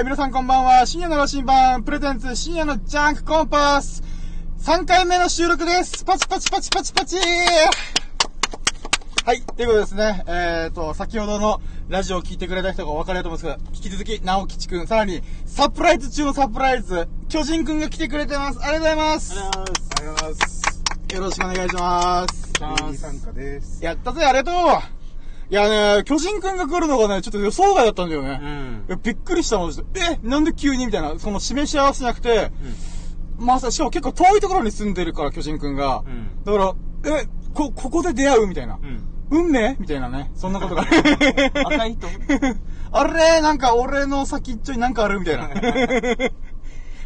ー、皆さんこんばんは。深夜の羅針盤、プレゼンツ深夜のジャンクコンパス。3回目の収録です。パチパチパチパチパチはい、ということでですね、えーと、先ほどのラジオを聞いてくれた人がお分かりだと思うんですけど、引き続き、直吉くん、さらに、サプライズ中のサプライズ、巨人くんが来てくれてます。ありがとうございます。ありがとうございます。よろしくお願いします。参加です。やったぜ、ありがとういやね、巨人くんが来るのがね、ちょっと予想外だったんだよね。うんびっくりしたもんですえ、なんで急にみたいな、その示し合わせじゃなくて、まさ、しかも結構遠いところに住んでるから、巨人くんが。うんだから、え、こ、ここで出会うみたいな。うん。運命みたいなね。そんなことが。赤い糸 あれなんか俺の先っちょになんかあるみたいな。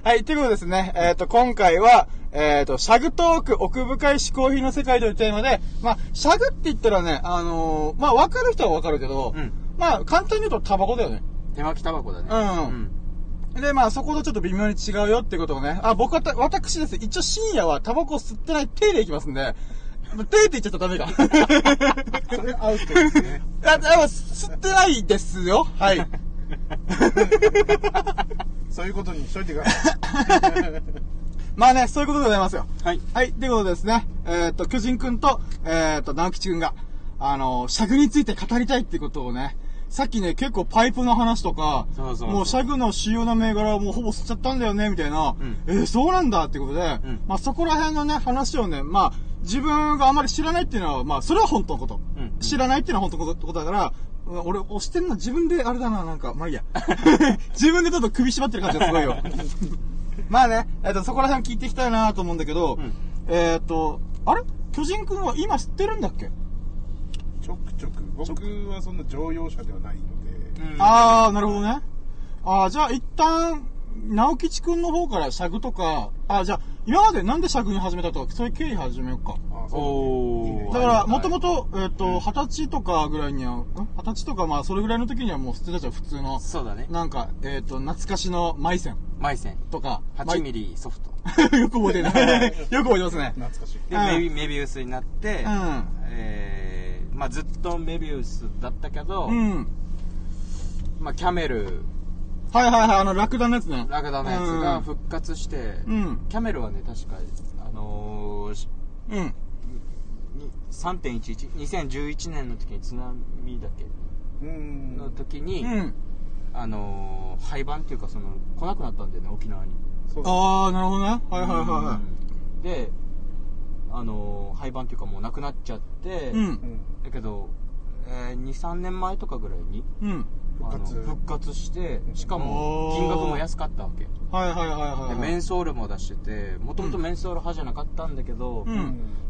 はい、ということでですね、えっ、と、今回は、えっ、と、シャグトーク奥深い嗜好品の世界というテーマで、まあ、シャグって言ったらね、あのーまあ、わかる人はわかるけど、うんまあ、簡単に言うとタバコだよね。手巻きタバコだね。うんで、まあ、そことちょっと微妙に違うよってことをね、あ、僕はた、私ですね、一応深夜はタバコを吸ってない手でいきますんで、手って言っちゃったらダメか。それアウトですね。あ、あ吸ってないですよ。はい。そういうことにしといてください。まあね、そういうことでございますよ。はい。はい、ということでですね、えーっと、巨人くんと、えーっと、直吉くんが、あの、シャグについて語りたいってことをね、さっきね、結構パイプの話とか、そうそうそうもうシャグの主要な銘柄をもうほぼ吸っちゃったんだよね、みたいな、んえーそうなんだってことで、うんまあそこら辺のね、話をね、まあ、自分があまり知らないっていうのは、まあ、それは本当のこと。うん知らないっていうのは本当のことだから、うん俺、押してるの自分であれだな、なんか、まあいいや。自分でちょっと首縛ってる感じがすごいよ。まあね、えっ、と、そこら辺聞いていきたいなと思うんだけど、うん。えっ、と、あれ？巨人くんは今知ってるんだっけ、ちょく。ちょく。僕はそんな乗用車ではないので、うん。あー、なるほどね。あー、じゃあ一旦、直吉くんの方からシャグとか、あー、じゃあ、今までなんでシャグに始めたとか、そういう経緯始めようか。あそうおー。だから、はいもともと、えっ、と、二十歳とかぐらいには、ん？二十歳とかまあ、それぐらいの時にはもう捨てたじゃん、普通の。そうだね。なんか、えっ、と、懐かしのマイセンマイセン。とか。8ミリソフト。リ。よく覚えてるね。よく覚えてますね。懐かしいで、うんメビメビウスになって、うんえー、まあずっとメビウスだったけど、うん。まあキャメル、はいはいはい、あの、ラクダのやつね。ラクダのやつが復活して、うん。キャメルはね、確か、あのーしうん。に3.11、2011年の時に津波だっけ？うんの時に、うん。あのー廃盤っていうかその来なくなったんだよね沖縄にあー、なるほどね。はいはいはいはうんであのー廃盤っていうかもうなくなっちゃって、い。う。うんんだけど、えー、23年前とかぐらいにうん。あの復活復活してしかも金額も安かったわけではいはいはいはいはい。メンソールも出しててもともとメンソール派じゃなかったんだけど、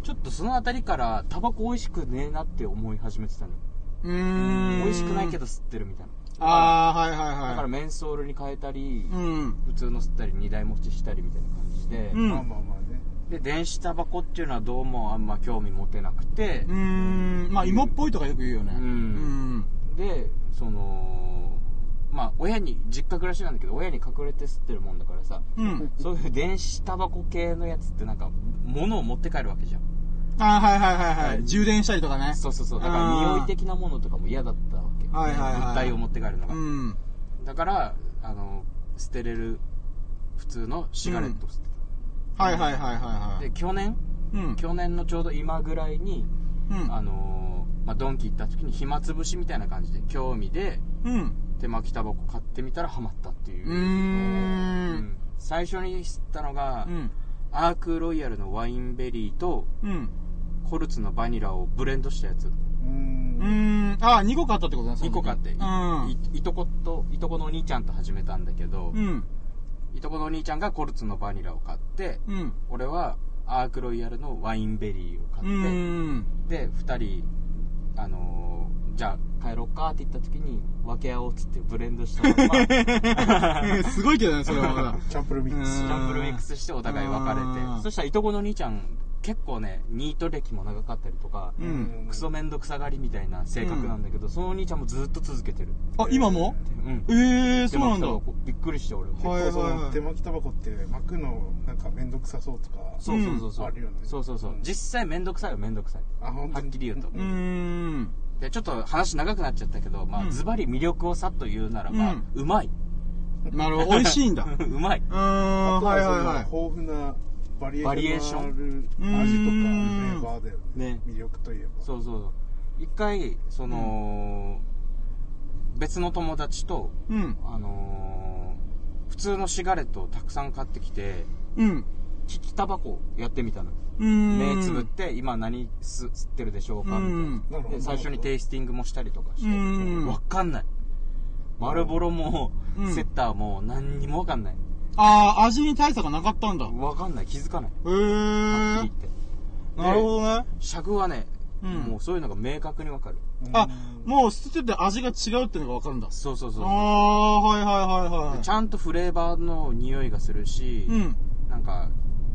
ちょっとそのあたりからタバコ美味しくねえなって思い始めてたのようーん。美味しくないけど吸ってるみたいなあー、はいはいはい。だからメンソールに変えたり、うん。普通の吸ったり二台持ちしたりみたいな感じで、うんまあまあまあねで電子タバコっていうのはどうもあんま興味持てなくてう、ーん。まあ、芋っぽいとかよく言うよね。うんうん。でそのまあ親に実家暮らしなんだけど親に隠れて吸ってるもんだからさうん。そういう電子タバコ系のやつってなんか物を持って帰るわけじゃんあー、はいはいはいははいい。充電したりとかね。そうそうそうだから匂い的なものとかも嫌だったわけはいはいはい物体を持って帰るのが、うん。だからあの捨てれる普通のシガレットを捨てはいはいはいはいた、はい。で去年？うん。去年のちょうど今ぐらいにうん。あのーまあ、ドンキ行った時に暇つぶしみたいな感じで興味でうん。手巻きタバコ買ってみたらハマったっていううんん最初に吸ったのが、うん。アークロイヤルのワインベリーとうん。コルツのバニラをブレンドしたやつううん。あー、2個買ったってことね。その2時個買って、いうん。いいとこといとこのお兄ちゃんと始めたんだけど、うん。いとこのお兄ちゃんがコルツのバニラを買ってうん。俺はアークロイヤルのワインベリーを買うって、ん。で2人あのーじゃあ帰ろうかって言った時に分け合おうっつってブレンドしたまま。すごいけどね、それはまだ。チャンプルミックス。うんチャンプルミックスしてお互い別れうん。てそしたらいとこの兄ちゃん結構ねニート歴も長かったりとか、うん。クソめんどくさがりみたいな性格なんだけど、そのお兄ちゃんもずっと続けてる。あ、今も？うん。ええー、そうなんだ。びっくりして俺も。はい結構手巻きタバコって巻くのなんかめんどくさそうとかそうそうそうそう、あるよね。そうそうそう。実際めんどくさいよめんどくさい。あはっきり言うと。うーん。でちょっと話長くなっちゃったけどまうん。あズバリ魅力をさっと言うならば、うまい。なるほど。美味しいんだ。う うまい。ーん、あとはいはい。そのはい。豊富なバリエーション。味とかフレーバーだよねね。魅力といえばそうそうそう。一回その、別の友達とうん。あのー普通のシガレットをたくさん買ってきてうん。利きタバコやってみたの。目つぶって今何吸吸ってるでしょうかみたいな。で最初にテイスティングもしたりとかしてうん。わかんない。丸ボロもうん。セッターも何にもわかんないあー、味に大差がなかったんだ。へわかんない気づかないえはっきり言ーっ。てなるほどね。シャグはね、うんもうそういうのが明確にわかるあ、もう捨ててて味が違うっていうのがわかるんだ。そうそうそうあー、はいはいはいはい。ちゃんとフレーバーの匂いがするし、うん。なんか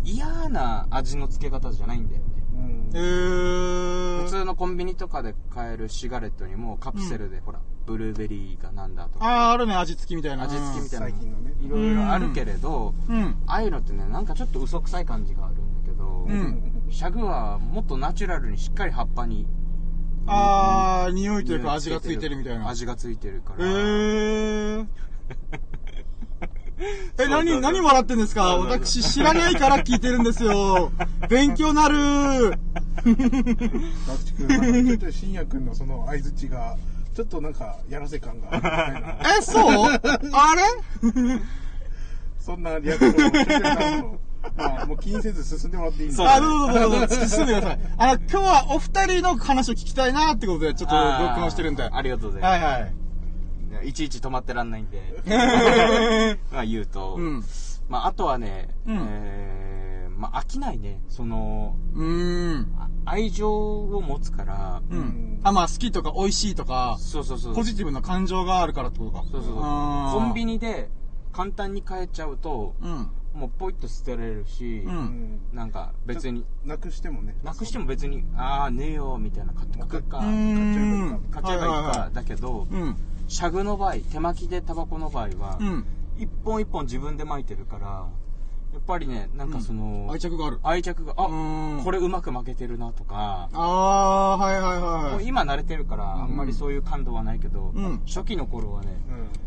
嫌な味の付け方じゃないんだよねうんへー。普通のコンビニとかで買えるシガレットにもカプセルで、ほらブルーベリーがなんだとかあー、あるね、味付きみたいな。味付きみたいな最近のろいろあるけれど、うん。ああいうのってねなんかちょっと嘘くさい感じがあるんだけど、うんシャグはもっとナチュラルにしっかり葉っぱにあー、匂いというか味がついてるみたいな。味がついてるかへら、ー。え、そうそう何、何笑ってんですか？私知らないから聞いてるんですよ。勉強なるマクチ君なんかちょっと深夜君のその相づちがちょっとなんかやらせ感があるみたいなえ、そう？あれ？そんなリアクションをしてくれたのまあもう気にせず進んでもらっていいんですかあ、どうぞどうぞどうぞ、進んでください。あの、今日はお二人の話を聞きたいなってことで、ちょっと録音してるんで。ありがとうございます、はいはい。いちいち止まってらんないんで まあ言うと、うん。まああとはね、うんえー、まあ飽きないね。そのうーん。あ愛情を持つから、ううん。ん。あ、まあ好きとか美味しいとか、そうそうそう。ポジティブな感情があるからってことか。そうそうそう。コンビニで簡単に買えちゃうとうん。もうポイッと捨てられるし、うん。うんなんか別に。なくしてもね。なくしても別にああねえよみたいな買ってくるか。買っちゃえばいいかだけど、うん。シャグの場合手巻きでタバコの場合は、うん。一本一本自分で巻いてるからやっぱりねなんかその、愛着がある。愛着があうん。これうまく負けてるなとか、あー、はいはいもはい。う今慣れてるからあんまりそういう感動はないけど、うん。初期の頃はね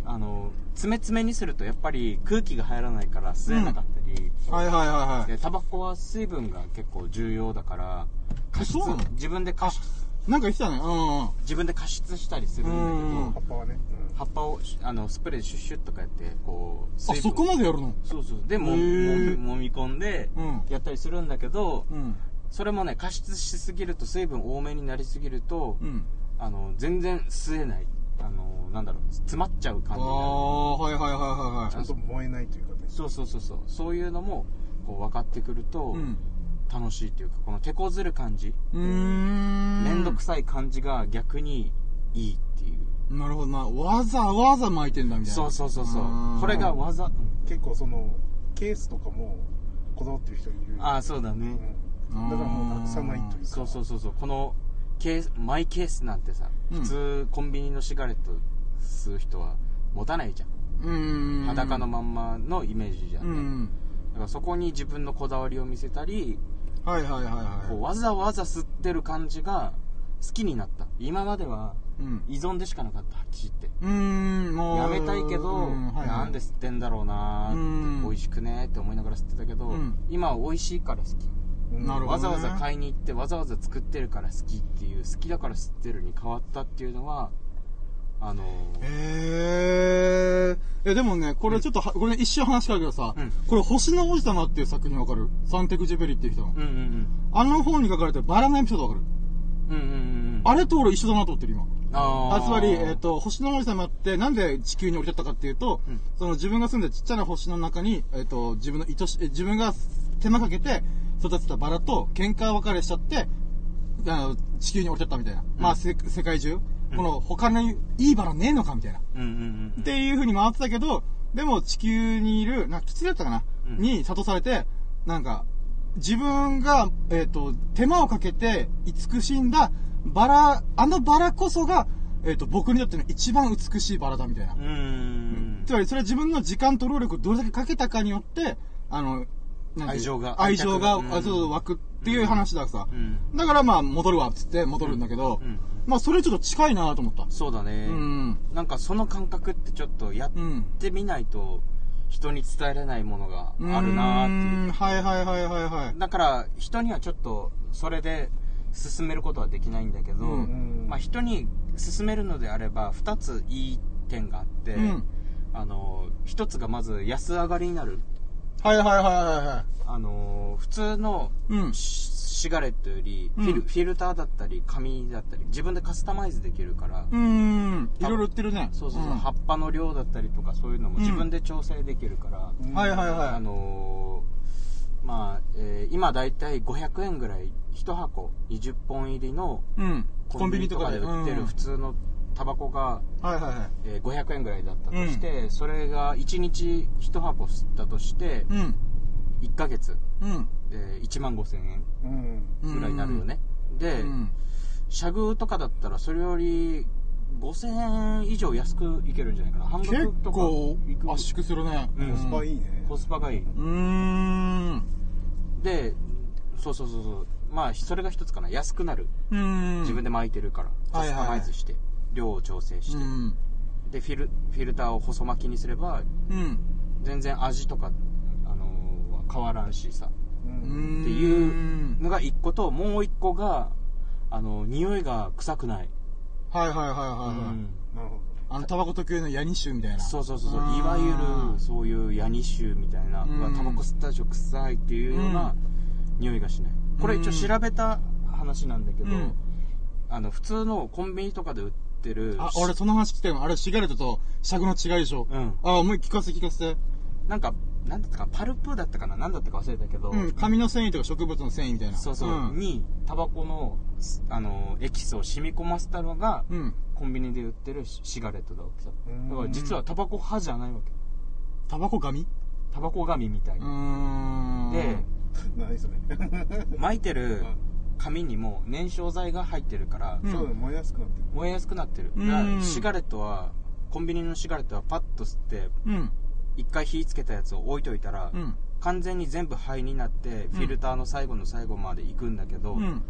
うん。あの詰め詰めにするとやっぱり空気が入らないから吸えなかったり、はいはいはいはい。でタバコは水分が結構重要だから加湿自分で加湿なんか言ってたね。うん。自分で加湿したりするんだけど、うん葉っぱはね葉っぱをあのスプレーでシュッシュッとかやってこうあ、そこまでやるの？そうそうでもへーもみ込んでうんやったりするんだけど、うん。それもね加湿しすぎると水分多めになりすぎると、うん。あの全然吸えないあのなんだろう詰まっちゃうあ感じになるー、はいはいはいはいはちゃんと燃えないというかねそうそうそうそうそういうのもこう分かってくるとい。うん。楽しいっていうかこの手こずる感じ。うーん。面倒くさい感じが逆にいいっていう。なるほど。な。わざわざ巻いてんだみたいな。そうそうそうそう。これが技結構そのケースとかもこだわってる人いる。ああそうだね、うん。だからもうなくさないというかそうそうそうそう。このケースマイケースなんてさ、うん。普通コンビニのシガレット吸う人は持たないじゃん、うーん。裸のまんまのイメージじゃん。ね、うん。だからそこに自分のこだわりを見せたり、はいはいはいこうはわざわざ吸ってる感じが好きになった。今まではいうん。依存でしかなかったはっきり言って。うーん、もう。やめたいけど、うんはいはい。なんで吸ってんだろうなーって、うん。美味しくねーって思いながら吸ってたけど、うん。今は美味しいから好き。うんなるほどね。わざわざ買いに行ってわざわざ作ってるから好きっていう好きだから吸ってるに変わったっていうのはあのーへえ。え、でもね、これちょっとは、これ一瞬話変わるけどさ、うん。これ星の王子様っていう作品わかる？サンテクジュベリっていう人の。うんうんうん。あの本に書かれてるバラのエピソードわかる？うんうんうんうん。あれと俺一緒だなと思ってる今。ああつまり、えっ、ーと、星の王子様ってなんで地球に降り立ったかっていうと、うん。その自分が住んでるちっちゃな星の中に、えっ、と、自分の愛し、え自分が手間かけて育てたバラと喧嘩別れしちゃって、あの、地球に降り立ったみたいな。まあ、せ世界中、この他にいいバラねえのかみたいな。っていう風に回ってたけど、でも地球にいる、な、キツネだったかな、うん。に諭されて、なんか、自分が、えっ、と、手間をかけて慈しんだバラ、あのバラこそが、えっ、と、僕にとっての一番美しいバラだみたいな。うーん。つまり、それは自分の時間と労力をどれだけかけたかによって、あの、愛情が愛情が、うんあそう湧くっていう話ださ。うんだからまあ、戻るわ、っつって戻るんだけど、うんまあ、それちょっと近いなと思った。そうだね、うん。なんかその感覚ってちょっとやっうん。てみないと人に伝えれないものがあるなーっていうはいはいはいはいはい。だから人にはちょっとそれで進めることはできないんだけど、うんまあ、人に進めるのであれば2ついい点があって、うんあの1つがまず安上がりになるはいはいはいはいはい。あの普通のうんシシガレットよりフィル,、うんフィルターだったり紙だったり自分でカスタマイズできるから、うーん。いろいろ売ってるね。そうそうそう、ん葉っぱの量だったりとかそういうのも自分で調整できるから、うんはいはいあはのーまあ、えー今だいたい500円ぐらい1箱20本入りのい。うん。コンビニとかで売ってる普通のタバコが、うんはいはいはい。えー500円ぐらいだったとして、それが1日1箱吸ったとしてうん。1ヶ月、うん。えー1万5000円うん。ぐらいになるよね、で、うん。シャグとかだったらそれより5000円以上安くいけるんじゃないかな。半結額とか構いく圧縮するね。うん。コスパいいね。コスパがいい、うーん。でそうそうそうそう。まあそれが一つかな。安くなる。自分で巻いてるから、はいはい。カスタマイズして量を調整して、うん。でフィルフィルターを細巻きにすればうん。全然味とか、あのー変わらんしさ。ううん。ん。っていうのが一個ともう一個があの匂いが臭くない、はいはいはいはいはい。うん。なるほあの、タバコ特有のヤニ臭みたいな。そうそうそうそう。いわゆるそういうヤニ臭みたいな、うんうわタバコ吸ったでしょ臭いっていうような匂いがしない。これ一応調べた話なんだけど、うん。あの普通のコンビニとかで売ってる。あ、俺その話聞きたいわあれシガレットとシャグの違いでしょ。うん。あ、もう聞かせて聞かせ。て。なんかなんだったかパルプだったかな？なんだったか忘れたけど、うん、紙の繊維とか植物の繊維みたいな。そうそう、ん。にタバコのあのエキスを染み込ませたのが、うん。コンビニで売ってるシシガレットだわけさ。うん。だから実はタバコ派じゃないわけ。タバコ紙タバコ紙みたいうな。でど何それ。巻いてる紙にも燃焼剤が入ってるから、うんそう燃えやすくなってる燃えやすくなってる、うんだからシガレットはコンビニのシガレットはパッと吸ってうん。一回火つけたやつを置いといたら、うん。完全に全部灰になってフィルターの最後の最後まで行くんだけど、うん。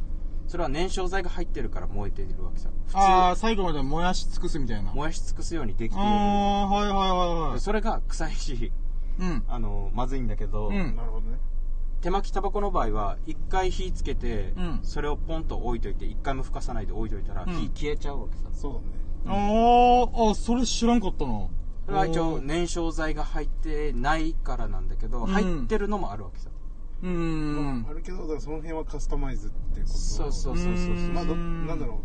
それは燃焼剤が入ってるから燃えているわけさ普通ああ、最後まで燃やし尽くすみたいな。燃やし尽くすようにできているああ、はいはいはいはい。それが臭いしうん。あのまずいんだけど、うんなるほどね手巻きタバコの場合は一回火つけて、うん。それをポンと置いといて一回も吹かさないで置いといたら、うん。火消えちゃうわけさ。そうだね。あーあ、それ知らんかったな。それは一応燃焼剤が入ってないからなんだけど、うん。入ってるのもあるわけさ。うーんあ。るけどその辺はカスタマイズっていうこと。そうそうそうそうそうまあどうん。なんだろ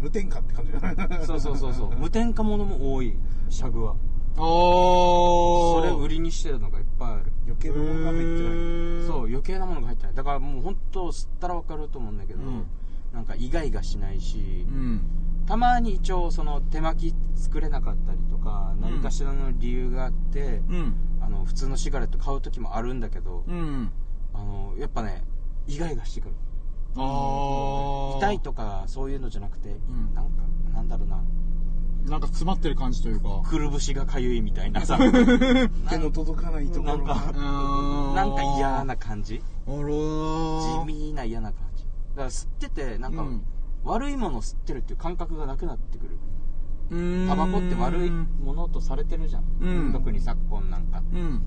う。無添加って感じ。じゃないそうそうそうそう。無添加ものも多いシャグは。ああ。それ売りにしてるのがいっぱいある。余計なものが入ってない。そう余計なものが入ってない。だからもう本当吸ったら分かると思うんだけど、うん。なんかイガイガしないし、うん。たまに一応その手巻き作れなかったりとかうん。何かしらの理由があって、うん。あの普通のシガレット買う時もあるんだけど、うん。あのやっぱねイガイガしてくる。痛いとかそういうのじゃなくて、ん。なんかなんだろうななんか詰まってる感じというか。くるぶしがかゆいみたいなさ。手の届かないところが。なんかなんか嫌な感じ？あらー。地味な嫌な感じ。だから吸っててなんか、うん。悪いものを吸ってるっていう感覚がなくなってくる。タバコって悪いものとされてるじゃん、うん。特に昨今なんか。うん。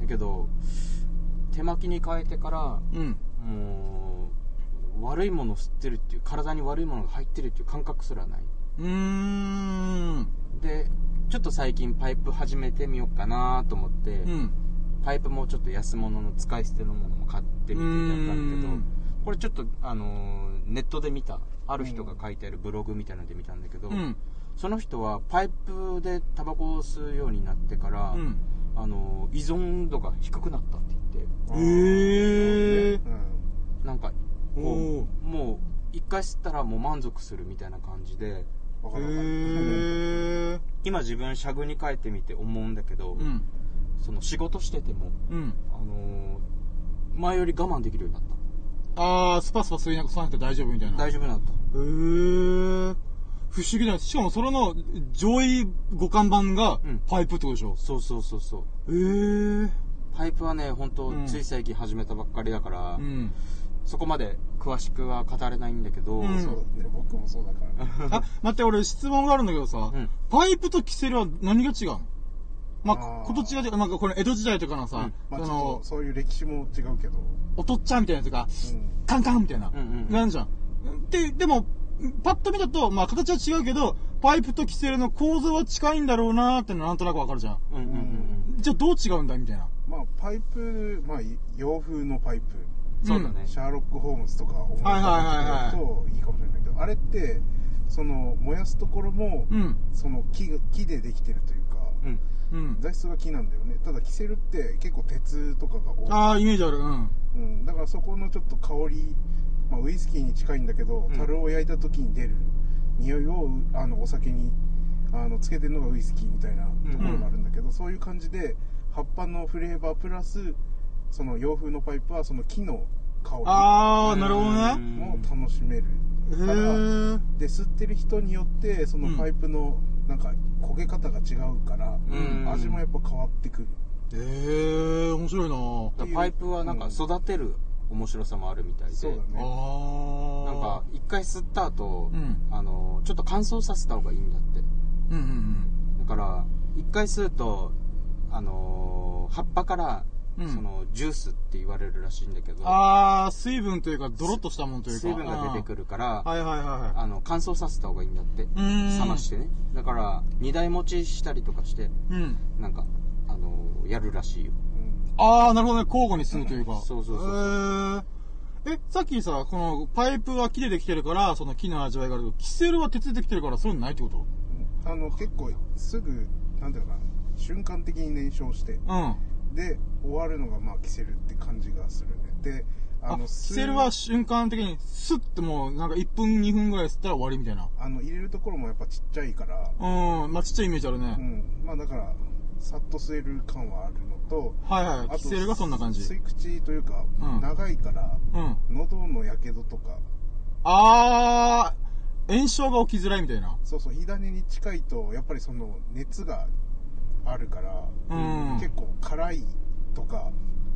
だけど手巻きに変えてからうん。もう悪いものを吸ってるっていう体に悪いものが入ってるっていう感覚すらないうーん。でちょっと最近パイプ始めてみようかなと思って、うん。パイプもちょっと安物の使い捨てのものも買ってみてみたんだけどうんこれちょっと、あのーネットで見たある人が書いてあるブログみたいなので見たんだけど、うん。その人はパイプでタバコを吸うようになってから、うん。あのー依存度が低くなったって言ってへーうんなんかもう一回吸ったらもう満足するみたいな感じでへえ。今自分シャグに変えてみて思うんだけど、うん。その仕事してても、うん。あのー前より我慢できるようになっああ、スパスパ吸いなくさなくて大丈夫みたいたな。大丈夫になったへえ。不思議だね。しかもそれの上位互換版がうんパイプってことでしょ？そうそうそうそうへえ。パイプはね本当、うんつい最近始めたばっかりだから、うん。そこまで詳しくは語れないんだけど、うん。そうだね。僕もそうだからね。あ、待って、俺質問があるんだけどさ、うん。パイプとキセルは何が違うの？まあ、あー。こと違う、なんかこれ江戸時代とかのさ、うん。まあちょっそのと、そういう歴史も違うけど。おとっちゃんみたいなやつが、うん。カンカンみたいな、うんうんなん。じゃん。で、でも、パッと見だと、まあ形は違うけど、パイプとキセルの構造は近いんだろうなーってのはなんとなくわかるじゃん。うんうんうんじゃあどう違うんだみたいな。まあパイプまあ洋風のパイプ。うんそうだね、シャーロック・ホームズとか思い浮かべてとい。いかもしれないけどあれってその燃やすところも、うん。その木が木でできてるというかうん。うん。材質が木なんだよね。ただキセルって結構鉄とかが多い。ああ、イメージある。うん。うん、だからそこのちょっと香り、まあ、ウイスキーに近いんだけど、うん。樽を焼いた時に出る匂いをあのお酒にあのつけてるのがウイスキーみたいなところがあるんだけど、そういう感じで葉っぱのフレーバープラスその洋風のパイプはその木の香ああ、なるほどうね。も楽しめるへからー。で吸ってる人によってそのパイプのなんか焦げ方が違うから、うん味もやっぱ変わってくるえー、面白いなぁ。だからパイプはなんか育てる面白さもあるみたいで、そうだね。なんか、一回吸った後、うんあのちょっと乾燥させた方がいいんだってうんうんうん。だから一回吸うとあの葉っぱから、うんそのジュースって言われるらしいんだけどああ、水分というか、ドロッとしたものというか。水分が出てくる。るから、はいはいはいはあの乾燥させた方がいいんだってい。うーん。冷ましてねだから二台持ちしたりとかしてうん。なんかあのやるらしいようんああ、なるほどね。交互に吸うというか。そうそうそうそうえーえ、さっきさ、このパイプは木でできてるから、その木の味わいがあるけど、キセルは鉄でできてるから、そういうのないってこと？あの結構すぐなんていうのかな瞬間的に燃焼してうん。で終わるのがまあキセルって感じがするねであ、あのキセルは瞬間的に、スッてもう、なんか1分2分ぐらい吸ったら終わりみたいな。あの入れるところもやっぱちっちゃいからうん。まあちっちゃいイメージあるね。うんまあだからさっと吸える感はあるのとはいはい。あとキセルがそんな感じ。吸い口というか、うん長いからうん。喉のやけどとかあー、炎症が起きづらいみたいな。そうそう火種に近いとやっぱりその熱があるから、うん。結構辛いとか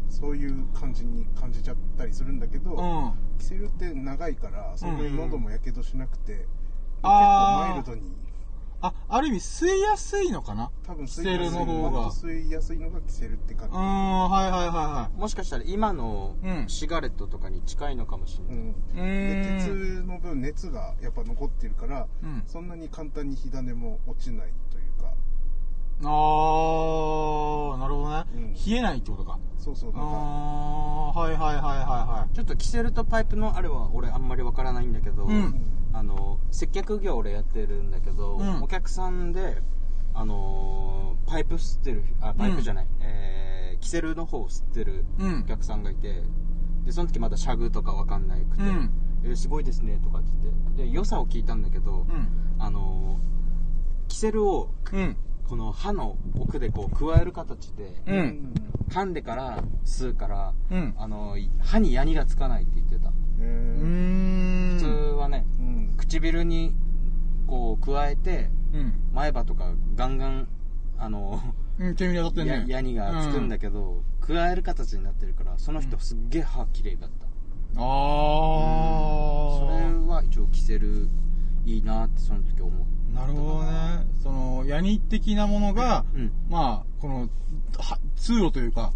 そういう感じに感じちゃったりするんだけど、うん。キセルって長いからそんなに喉もやけどしなくて、結構あーマイルドに。あ、ある意味吸いやすいのかな？多分キセルの方が。もっと吸いやすいのがキセルって感じ、うーん、はいはいはもしかしたら今のうん。シガレットとかに近いのかもしれない、うん。いはい。うで。鉄の分熱がやっぱ残ってるから、うん。そんなに簡単に火種も落ちないというかあー、なるほどね。うん冷えないってことか。そうそうなんかあー、はいはいはいはちょっとキセルとパイプのあれは俺あんまりわからないんだけど、うんあの接客業俺やってるんだけど、うんお客さんであのーパイプ吸ってるあパイプじゃない、えーキセルの方を吸ってるうんお客さんがいてでその時まだシャグとかわかんなくて、うんえーすごいですねとかって言ってで良さを聞いたんだけど、い。うん。あのーキセルをうん。この歯の奥でこう加える形で、う。うんん噛んでから吸うから、うん。あのー歯にヤニがつかないって言ってた。普通はねうん唇にこう加えてうん。前歯とかガンガンあのうん、煙当たってね。ヤニがつくんだけど、加える形になってるからその人すっげえ歯綺麗だった、あそれー。は一応着せるいいなってその時思うなるほどね。その、ヤニ的なものが、うん。まあ、この、は通路というか、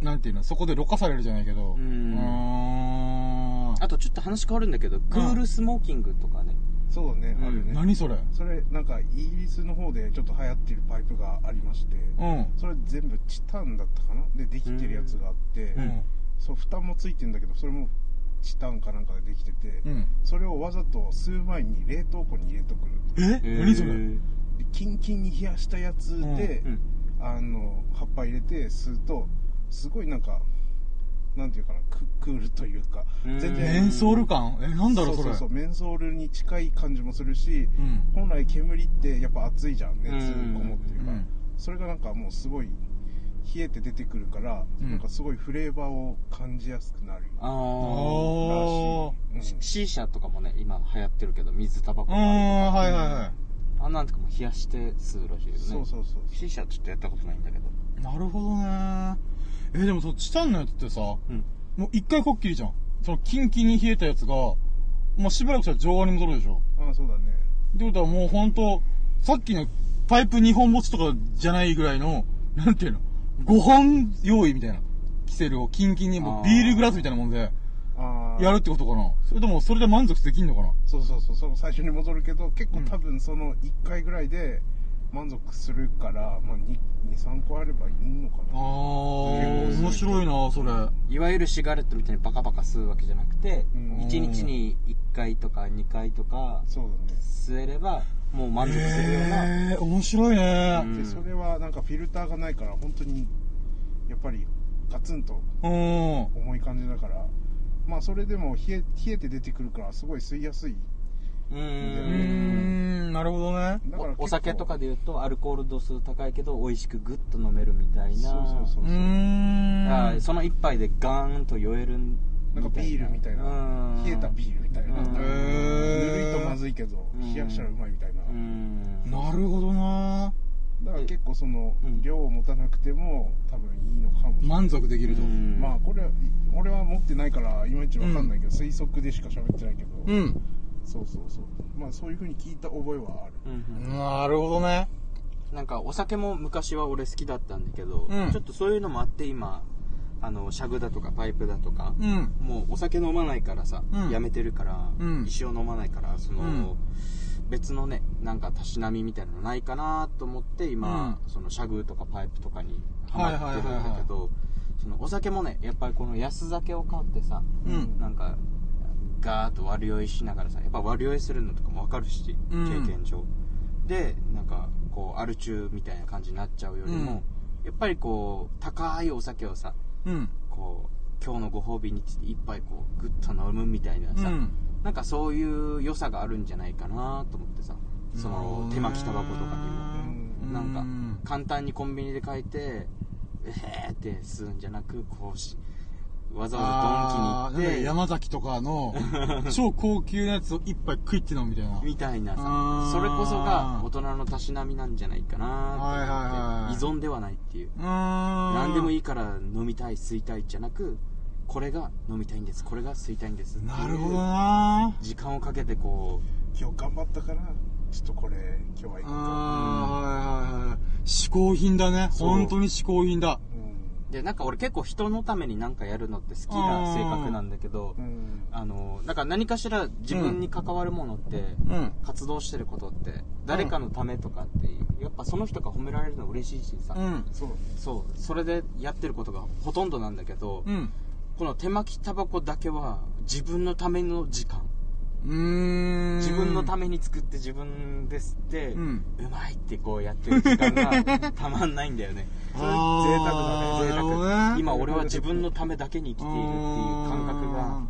なんていうの、そこでろ過されるじゃないけど。うん。あとちょっと話変わるんだけどクールスモーキングとかね、そうだね、うん。あるね。何それ？それなんかイギリスの方でちょっと流行ってるパイプがありまして、うん。それ全部チタンだったかな？でできてるやつがあって、うん。そう蓋もついてんだけどそれもチタンかなんかでできてて、うん。それをわざと吸う前に冷凍庫に入れとくの。え？へー。何それ？でキンキンに冷やしたやつで、うん。あの葉っぱ入れて吸うとすごいなんかなんていうかなククールというかうん全然。メンソール感？え、なんだろうそれ。そうそうそうメンソールに近い感じもするしうん。本来煙ってやっぱ熱いじゃん熱うん。こもってるか。ら、うん。それがなんかもうすごい冷えて出てくるから、うん。なんかすごいフレーバーを感じやすくなるああー。ー。らしい、うん C 社とかもね今流行ってるけど水タバコうーん、はいはいはい。あんなんとかも冷やして吸うらしいよね。そうそうそうシーシャちょっとやったことないんだけど。なるほどね。え、でもそのチタンのやつってさ、うん。もう一回こっきりじゃん。そのキンキンに冷えたやつが、もうしばらくしたら常温に戻るでしょ。ああそうだね。ってことはもうほんと、さっきのパイプ2本持ちとかじゃないぐらいの、なんていうの？?5 本用意みたいな。キセルをキンキンにもうビールグラスみたいなもんで、ああやるってことかなそれともそれで満足できんのかなそうそうそうその最初に戻るけど結構多分その1回ぐらいで満足するから、まあ、23個あればいいのかあなー、面白いなそれ。いわゆるシガレットみたいにバカバカ吸うわけじゃなくて、うん1日に1回とか2回とかそうだね吸えればもう満足するような、えー、面白いね。うんでそれはなんかフィルターがないから本当にやっぱりガツンとうん。重い感じだからまあそれでも冷え冷えて出てくるからすごい吸いやすいうんうーん、なるほどね。だからおお酒とかで言うとアルコール度数高いけど美味しくグッと飲めるみたいなそうそうそううそうーん。あーその一杯でガーンと酔えるなんかビールみたいな。うん。冷えたビールみたいな。うん。ぬるいとまずいけどうん冷やしたらうまいみたいな。うん。なるほどな。だから結構そのうん。量を持たなくても多分いいのかも。しれない満足できると。うん。まあこれは俺は持ってないからいまいちわかんないけど、推測でしか喋ってないけど、うん。そうそうそう。まあそういうふうに聞いた覚えはある。うん。うん。なるほどね。なんかお酒も昔は俺好きだったんだけど、うん。ちょっとそういうのもあって今あのシャグだとかパイプだとか、うん。もうお酒飲まないからさ、うん。やめてるから、うん。一生飲まないからその、うん。別のねなんかたしなみみたいなのないかなと思って今、そのシャグとかパイプとかにハマってるんだけど、そのお酒もねやっぱりこの安酒を買ってさ、うん。なんかガーッと割り酔いしながらさやっぱ割り酔いするのとかも分かるし、うん。経験上。でなんかこうアル中みたいな感じになっちゃうよりも、やっぱりこう高いお酒をさうん。こう今日のご褒美につって一杯こうグッと飲むみたいなさ、うん。なんかそういう良さがあるんじゃないかなと思ってさその手巻きタバコとかにもうんなんかうん簡単にコンビニで書いてえーって吸うんじゃなくこうしわざわざドンキに行って山崎とかの 超高級なやつを一杯食いって飲むみたいな。みたいなあさーそれこそが大人のたしなみなんじゃないかなはいはいはい依存ではないっていううーん。何でもいい。いから飲みたい吸いたいじゃなくこれが飲みたいんですこれが吸いたいんですなるほどな時間をかけてこ今日頑張ったからちょっとこれ今日はいいかあー、はいはいはい。嗜好品だね。本当に嗜好品だ。でなんか俺結構人のために何かやるのって好きな性格なんだけどうんあのなんか何かしら自分に関わるものって、うん。活動してることって誰かのためとかってやっぱその人が褒められるの嬉しいしさ、うん。そうそうそれでやってることがほとんどなんだけど、うん。この手巻きタバコだけは自分のための時間。自分のために作って自分で吸って、ううんまいってこうやってる時間が たまんないんだよね。それ贅沢だね贅沢。ね。今俺は自分のためだけに生きているっていう感覚が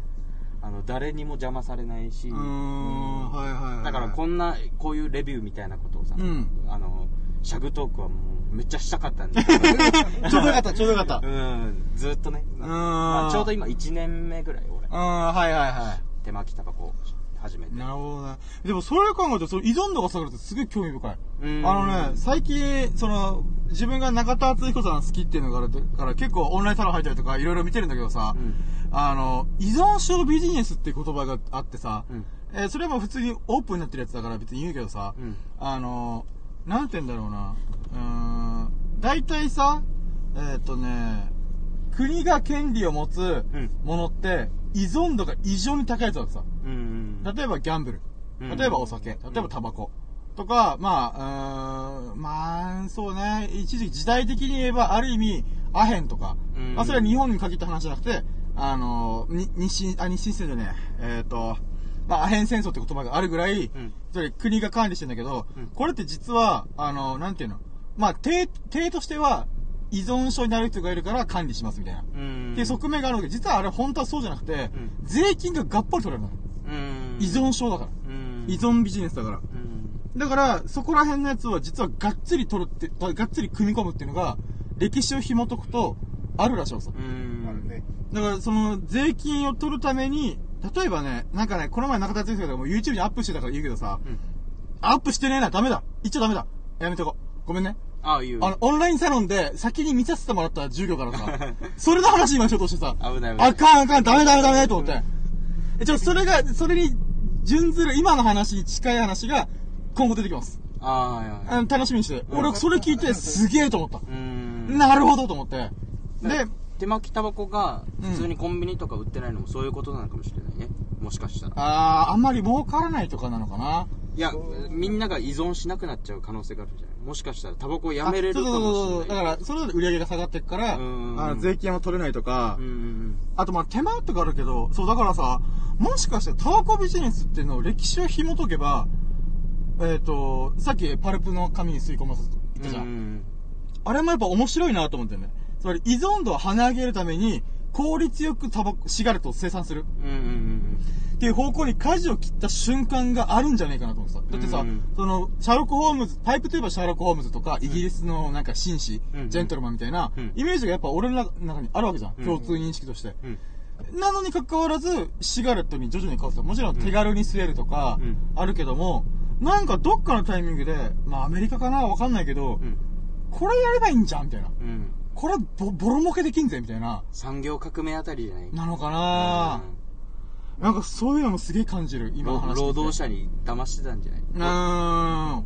あの誰にも邪魔されないし。だからこんなこういうレビューみたいなことをさ、うん。あのシャグトークはもうめっちゃしたかったんだけどちょうどよかった、ちょうどよかった。ううん。ずっとね、まあちょうど今1年目ぐらい俺。ん、はいはいは手巻きタバコを始めてい。なるほどね。でもそれ考えると、その依存度が下がるってすごい興味深い。うんあのね、最近、その、自分が中田敦彦さん好きっていうのがあるから、結構オンラインサロン入ったりとか、いろいろ見てるんだけどさ、うんあの、依存症ビジネスっていう言葉があってさ、うんえーそれは普通にオープンになってるやつだから別に言うけどさ、うんあの、なんて言うんだろうな、うーん、大体さ、えーっ、とね、国が権利を持つうんものって、依存度が異常に高いやつださ。うん。例えばギャンブル。うん。例えばお酒。例えばタバコ。とか、まあ、うーん、まあ、そうね、一時期時代的に言えば、ある意味、アヘンとか、うん。まあ、それは日本に限った話じゃなくて、あの、に日清、あ、日清戦じゃねえ、えっ、と、まあ、アヘン戦争って言葉があるぐらい、うん。それ国が管理してんだけど、うん。これって実は、あの、なんていうの、まあ、体、体としては、依存症になる人がいるから管理しますみたいな。うんっていう側面があるんだけど、実はあれ本当はそうじゃなくて、うん税金ががっぽり取れるのよ。うん依存症だから。うん依存ビジネスだから。うんだから、そこら辺のやつは実はがっつり取るって、がっつり組み込むっていうのが、歴史を紐解くと、あるらしいのさ。うんあるねだから、その、税金を取るために、例えばね、なんかね、この前中田敦彦がもう YouTube にアップしてたから言うけどさ、うんアップしてねえな、ダメだ。言っちゃダメだ。やめとこう。ごめんね。ああ、言う。あの、オンラインサロンで先に見させてもらった授業からさ、それの話今しようとしてさ、危ない危ないあかんあかん、ダメダメダメと思って。え、ちょ、それが、それに準ずる今の話に近い話が今後出てきます。ああ、楽しみにして。俺、それ聞いてすげえと思った。うーん。なるほどと思って。で、手巻きタバコがうん普通にコンビニとか売ってないのもそういうことなのかもしれないね。もしかしたら。あー、あんまり儲からないとかなのかな。いや、みんなが依存しなくなっちゃう可能性があるじゃない。もしかしたらタバコをやめれるかもしれない。あそうそうそう。だから、それぞれ売り上げが下がっていくから、うんあの税金も取れないとか、うんうんあとまあ手間とかあるけど、そうだからさ、もしかしてタバコビジネスっていうのを歴史を紐解けば、えっ、と、さっきパルプの紙に吸い込ませたうん。じゃん。うんあれもやっぱ面白いなと思ってね。つまり依存度を跳ね上げるために、効率よくタバコ、シガレットを生産するうんうんうんっていう方向に舵を切った瞬間があるんじゃないかなと思ってさ。だってさ、うんその、シャーロック・ホームズ、パイプといえばシャーロック・ホームズとか、イギリスのなんか紳士、うんジェントルマンみたいな、うんイメージがやっぱ俺の中にあるわけじゃん。うん共通認識として。うん。なのに関わらず、シガレットに徐々に変わってた。もちろん手軽に吸えるとかうん、あるけども、なんかどっかのタイミングで、まあアメリカかなわかんないけど、うん。これやればいいんじゃんみたいな。うん。これボボロ儲けできんぜみたいな。産業革命あたりじゃない？なのかな、なんかそういうのもすげえ感じる、今の話。労働者に騙してたんじゃない？うーん。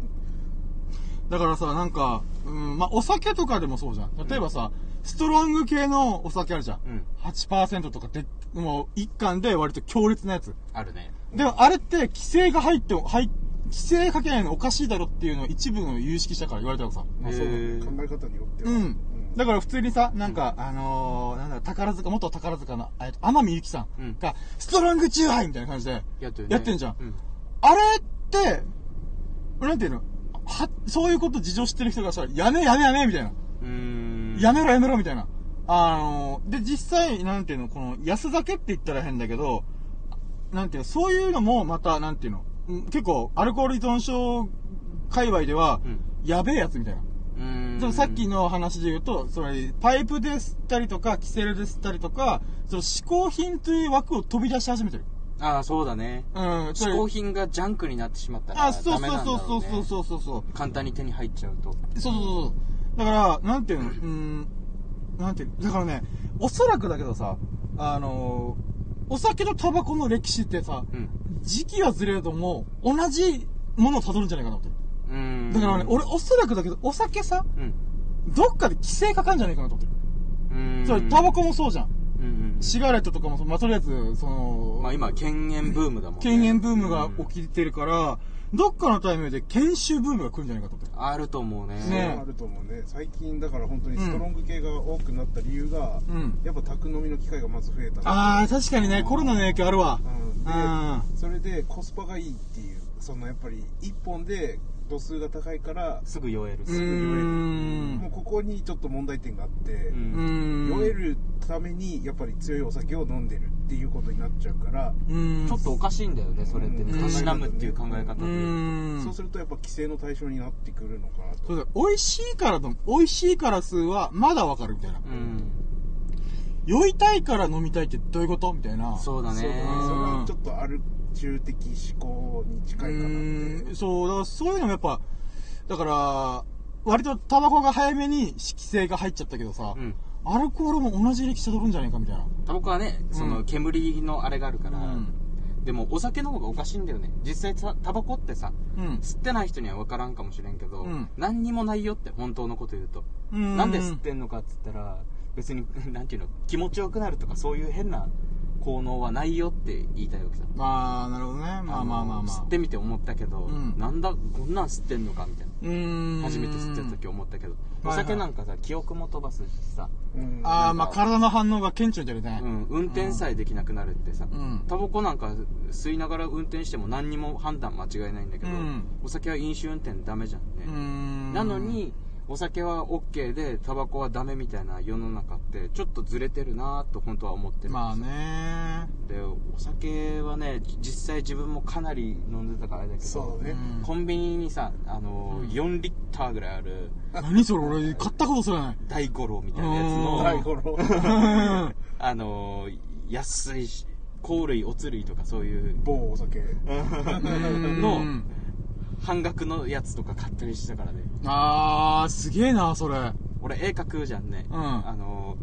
だからさ、なんか、うん、まあ、お酒とかでもそうじゃん。例えばさ、ストロング系のお酒あるじゃん。うん。8%とかで、もう一貫で割と強烈なやつ。あるね。でもあれって規制が入って、入規制かけないのおかしいだろっていうのを一部の有識者から言われたのさ。まあそう考え方によってはうん。だから普通にさ、なんか、あのー、なんだ、宝塚、元宝塚の、えっと、天海祐希さんうんが、ストロングチューハイみたいな感じで、やってるね。やってんじゃんうん。あれって、なんていうの？は、そういうこと事情知ってる人がさ、やめやめやめみたいな。うーん。やめろやめろみたいな。あのー、で、実際、なんていうの、この、安酒って言ったら変だけど、なんていうの、そういうのもまた、なんていうの、うん結構、アルコール依存症界隈では、うん。やべえやつみたいな。そのさっきの話で言うと、それ、パイプで吸ったりとか、キセルで吸ったりとか、その嗜好品という枠を飛び出し始めてる。ああ、そうだね。うん、嗜好品がジャンクになってしまったらあ、そうダメそうなんだろう、ね。そうそうそうそうそう。簡単に手に入っちゃうと。そうそうそう。だから、なんていうの、うーん、なんていうの、だからね、おそらくだけどさ、あのーお酒とタバコの歴史ってさ、うん。時期はずれるともう、同じものを辿るんじゃないかなってだからね、俺、おそらくだけど、お酒さ、うん。どっかで規制かかんじゃないかなと思ってる。うーん。それ、タバコもそうじゃん。うんうん。シガレットとかも、まあ、とりあえず、その、まあ今、犬猿ブームだもんね。犬猿ブームが起きてるから、どっかのタイミングで研修ブームが来るんじゃないかと思ってる。あると思うね。ねあると思うね最近だから本当にストロング系が多くなった理由が、うん。やっぱ宅飲みの機会がまず増えたあー、確かにね、コロナの影響あるわ。うんでうんそれでコスパがいいっていうそのやっぱり1本で度数が高いからすぐ酔える。うすぐ酔える。もうここにちょっと問題点があって。酔えるためにやっぱり強いお酒を飲んでるっていうことになっちゃうから、うん。ちょっとおかしいんだよね、それってね。うんたしなむっていう考え方うで。ん。そうするとやっぱ規制の対象になってくるのかなとそうだ、美味しいからの、美味しいから数はまだわかるみたいな。うん。酔いたいから飲みたいってどういうこと？みたいな。そうだねそう。それはちょっとアル中的思考に近いかなってうんそう、だからそういうのもやっぱ、だから、割とタバコが早めに規制が入っちゃったけどさ、うん。アルコールも同じ歴史たどるんじゃないかみたいな。タバコはね、そうのん煙のあれがあるから、うんでもお酒の方がおかしいんだよね。実際タタバコってさ、うん。吸ってない人には分からんかもしれんけど、うん何にもないよって本当のこと言うと、うんなんで吸ってんのかっつったら別に なんていうの気持ちよくなるとかそういう変な効能はないよって言いたいわけさまあ、なるほどね。まあまあまあまあ。吸ってみて思ったけど、うんなんだこんなん吸ってんのかみたいなうん。初めて吸ってた時思ったけど、おはいはい酒なんかさ記憶も飛ばすしさ、うんああ、まあ体の反応が顕著に出るね。うん、運転さえできなくなるってさ、うん。タバコなんか吸いながら運転しても何にも判断間違いないんだけど、うんお酒は飲酒運転ダメじゃんね、うん。なのにお酒は OK でタバコはダメみたいな世の中ってちょっとずれてるなと本当は思ってるんですよ。まあね。でお酒はね実際自分もかなり飲んでたからあれだけどそうね、うんコンビニにさあの、うん。4リッターぐらいある何それ俺買ったことすらない。大五郎みたいなやつうん。の大五郎。う んあの安いし香類おつ類とかそういう某お酒。の半額のやつとか買ったりしたからね。あー、すげえな、それ。俺絵描くじゃんね、うん。あの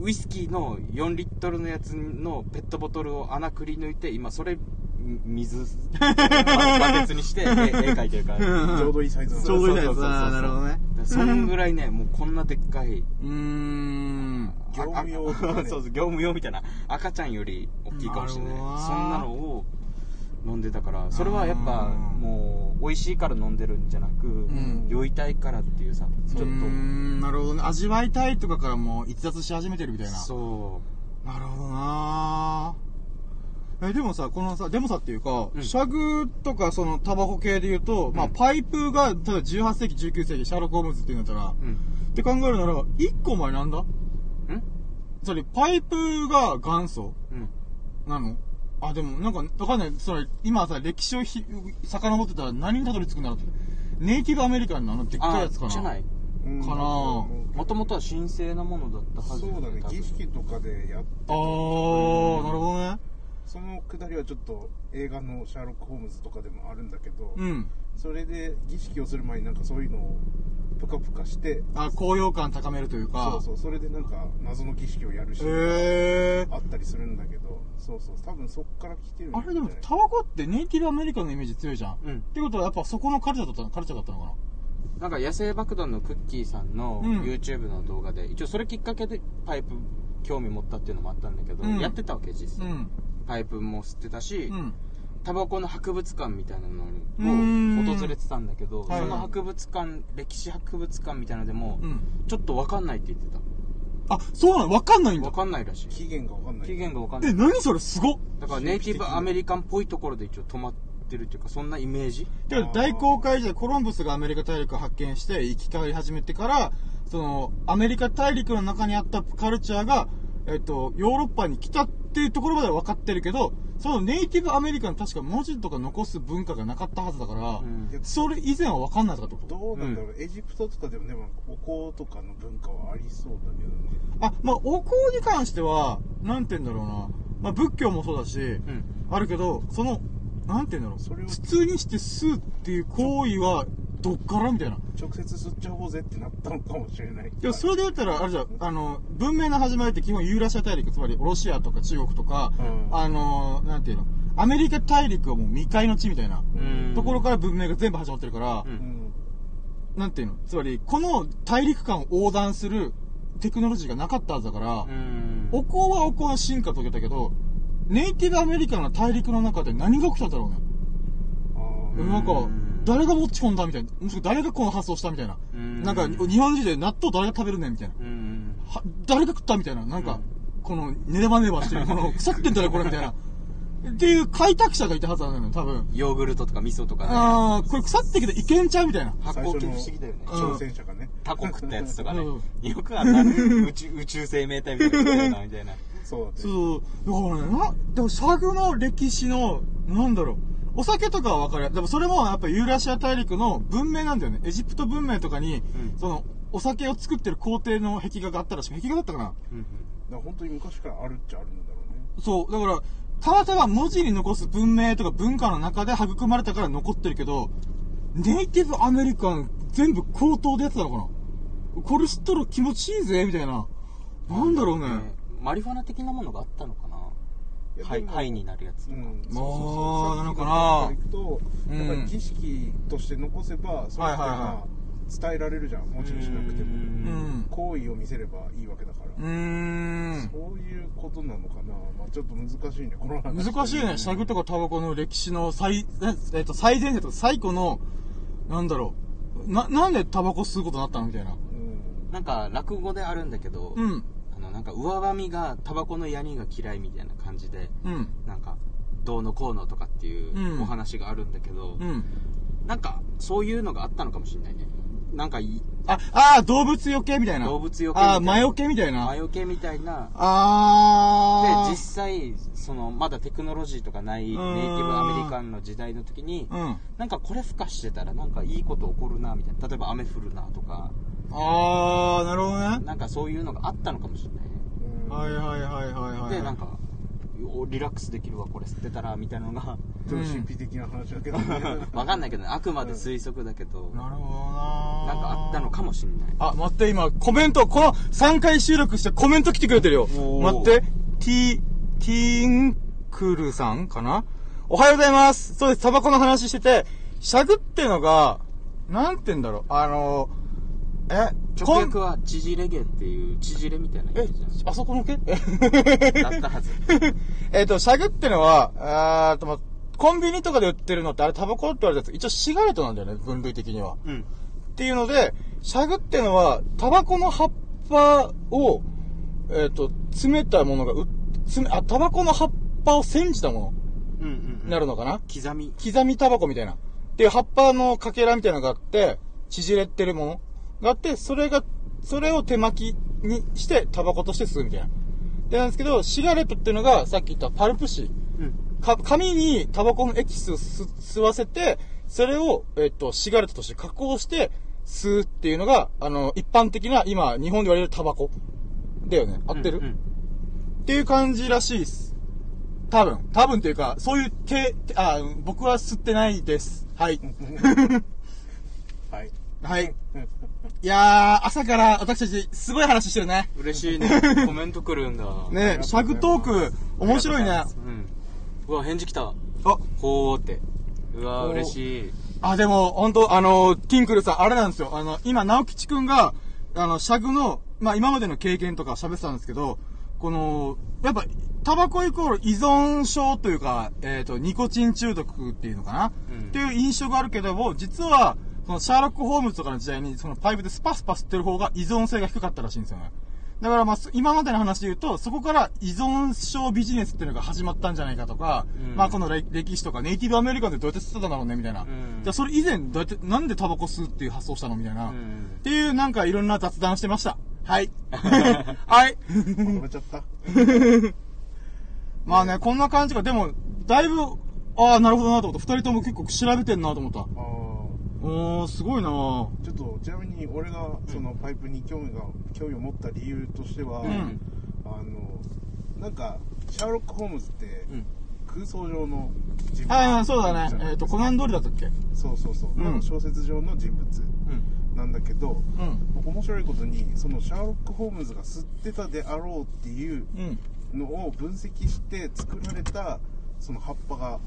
ウイスキーの4リットルのやつのペットボトルを穴くり抜いて今それみ水バ バケツにして絵絵描いてるから。うん。ちょうどいいサイズの。ちょうどいいサイズ。そうそうそうそうあーなるほどね。そんぐらいねもうこんなでっかい。うーん。業務用とかね。あ そうそう業務用みたいな。赤ちゃんより大きいかもしれない。なるほど。なそんなのを飲んでたからそれはやっぱうんもう美味しいから飲んでるんじゃなく、ん。酔いたいからっていうさちょっと。なるほどね。味わいたいとかからもう逸脱し始めてるみたいな。そなるほどな。え、でもさ、このさ、でもさっていうか、うん。シャグとかそのタバコ系で言うと、まあうんパイプが、例えば18世紀、19世紀、シャーロック・ホームズっていうんだったら、ううん。って考えるなら、1個前なんだ？ん？それ、パイプが元祖うん。なの？あ、でも、なんか、わかんない。それ、今さ、歴史をひ遡ってたら何にたどり着くんだろうって。ネイティブアメリカンのあのでっかいやつかなじゃないうんかなもともとは神聖なものだったはずそうだね儀式とかでやってあー、なるほどね。そのくだりはちょっと映画の「シャーロック・ホームズ」とかでもあるんだけど、うん。それで儀式をする前になんかそういうのをプカプカしてあ、高揚感高めるというか。そうそうそれでなんか謎の儀式をやるシーンへー。があったりするんだけどそうそう多分そっから来てるあれでも、タバコってネイティブアメリカンのイメージ強いじゃん。うんってことはやっぱそこのカルチャーだったカルチャーだったのかな？んか野生爆弾のクッキーさんのうん YouTube の動画で、一応それきっかけでパイプ興味持ったっていうのもあったんだけど、うんやってたわけ実際、なうん。パイプも吸ってたし、うん。タバコの博物館みたいなうのん。にも訪れてたんだけど、はいはい。その博物館歴史博物館みたいなのでも、うん。ちょっと分かんないって言ってあ、そうなのわかんないんだ。た分。かんないらしい。期限がわかんない。期限が分かんなえ、い何それすごっ。だからネイティブアメリカンっぽいところで一応止まってるっていうかそんなイメージ。で大航海時代コロンブスがアメリカ大陸を発見して生き返り始めてからそのアメリカ大陸の中にあったカルチャーが、えっと、ヨーロッパに来たっていうところまでは分かってるけどそのネイティブアメリカン確か文字とか残す文化がなかったはずだから、うん。それ以前は分かんないとかってこと。どうなんだろう、エジプトとかでもでもお香とかの文化はありそうだけどね。あまあお香に関してはなんて言うんだろうな、まあ、仏教もそうだし、うん。あるけどそのなんて言うんだろう。それを普通にして吸うっていう行為はどっからみたいな。直接吸っちゃおうぜってなったのかもしれない。でもそれで言ったら、あれじゃん。あの、文明の始まりって基本ユーラシア大陸、つまりロシアとか中国とか、うん。あの、なんていうの、アメリカ大陸はもう未開の地みたいな、うん。ところから文明が全部始まってるから、うん。うんなんていうの、つまり、この大陸間を横断するテクノロジーがなかったはずだから、うん。お香はお香の進化遂げたけど、ネイティブアメリカの大陸の中で何が起きたんだろうね。なんか、誰が持ち込んだみたいな。もしくは誰がこの発想したみたいな。うんなんか、日本人で納豆誰が食べるねんみたいな。うんは誰が食ったみたいな、なんか、この、ネバネバしてる、この、腐ってんだよ、これ、みたいな。っていう開拓者がいたはずなんだよね、多分。ヨーグルトとか味噌とかねあー、これ腐ってきていけんちゃうみたいな。発酵系不思議だよねうん挑戦者がねタコ食ったやつとかねうんよくあんな宇宙宇宙生命体みたいなみたいなそうだねそう、だからね、な、でも、シャグの歴史の、なんだろう。お酒とかは分かる。でもそれもやっぱユーラシア大陸の文明なんだよね。エジプト文明とかに、ん。その、お酒を作ってる工程の壁画があったらしく、壁画だったかな。うんだから本当に昔からあるっちゃあるんだろうね。そう、だから、たまたま文字に残す文明とか文化の中で育まれたから残ってるけど、ネイティブアメリカン全部口頭でやってたのかな。これ知ったら気持ちいいぜみたいな。なんだろうね。マリファナ的なものがあったのかないハイやでもハイになるやつとか、うん、そうそうそう。なのかな。さっきのとうん。やっぱり儀式として残せば、それってはいはいはまあ伝えられるじゃん。文字にしなくてうもうん。行為を見せればいいわけだから、うーん。そういうことなのかな。まあちょっと難しいねこの話。難しいね。シャグとかタバコの歴史の最、えっと、最前線とか最古の、なんだろう。な、なんでタバコ吸うことになったのみたいな。うん。なんか落語であるんだけど、うん。なんか上髪がタバコのヤニが嫌いみたいな感じでうん。なんかどうのこうのとかっていううんお話があるんだけど、うん。なんかそういうのがあったのかもしれないねなんかいあ、あー動物よけみたいな。動物よけみたいなあー魔よけみたいな。魔除けみたいなあー。で実際そのまだテクノロジーとかないネイテんィブアメリカンの時代の時にうん。なんかこれ孵化してたらなんかいいこと起こるなみたいな例えば雨降るなとかあー、なるほどね。なんかそういうのがあったのかもしれないはいはいはいはいはい。でなんかおリラックスできるわこれ。吸ってたらみたいなのが。超神秘的な話だけど。ね。わかんないけどね、あくまで推測だけど、なるほどな。なんかあったのかもしんない。あ、待って、今、コメント、この3回収録してコメント来てくれてるよ。待って、ティ、ティーンクルさんかな？おはようございます。そうです、タバコの話してて、シャグってのが、なんて言うんだろう、あの、え、直訳は縮れ毛っていう縮れみたいなえ意味じゃん。あそこのけだったはず。えっと、シャグってのは、あーと、ま、コンビニとかで売ってるのってあれタバコって言われたやつ、一応シガレットなんだよね、分類的には。うん。っていうので、シャグってのは、タバコの葉っぱを、えっ、と、詰めたものがう、詰め、あ、タバコの葉っぱを煎じたもうんうん、のうん。になるのかな、刻み。刻みタバコみたいな。っていう葉っぱのかけらみたいなのがあって、縮れてるものがあって、それが、それを手巻きにしてタバコとして吸うみたいな。で、なんですけど、シガレットっていうのが、さっき言ったパルプ紙。うん。か、紙にタバコのエキスを吸吸わせて、それを、えっと、シガレットとして加工して、吸うっていうのが、あの、一般的な、今、日本で言われるタバコ。だよね。合ってる、うんうんっていう感じらしいです。多分。多分っていうか、そういう手、手あ、僕は吸ってないです。はい。はい。はい。いやー、朝から私たち、すごい話してるね。嬉しいね。コメント来るんだ。ねシャグトーク、面白いね。うん。うわ、返事来た。あ、ほーって。うわ、お嬉しい。あ、でも、本当あの、ティンクルさん、あれなんですよ。あの、今、直吉くんが、あの、シャグの、まあ、今までの経験とか喋ってたんですけど、この、やっぱ、タバコイコール依存症というか、えっ、と、ニコチン中毒っていうのかな、うんっていう印象があるけども、実は、そのシャーロック・ホームズとかの時代に、そのパイプでスパスパ吸ってる方が依存性が低かったらしいんですよね。だからまあ、す今までの話で言うと、そこから依存症ビジネスっていうのが始まったんじゃないかとか、うんまあこの歴歴史とかネイティブアメリカンでどうやって吸ってたんだろうね、みたいな。んじゃあそれ以前どうやって、なんでタバコ吸うっていう発想したのみたいな。うんっていうなんかいろんな雑談してました。はい。はい。止めちゃった。まあね、こんな感じか。でも、だいぶ、ああ、なるほどなと思った。二人とも結構調べてんなと思った。おー、すごいなぁ。ちょっとちなみに俺がそのパイプに興味が興味を持った理由としては、んあのなんかシャーロック・ホームズってうん空想上の人物ああ、そうだねえっ、と、コナン通りだったっけ？そうそうそう、うんなんか小説上の人物うん。なんだけどうん。面白いことにそのシャーロック・ホームズが吸ってたであろうっていううん。のを分析して作られたその葉っぱが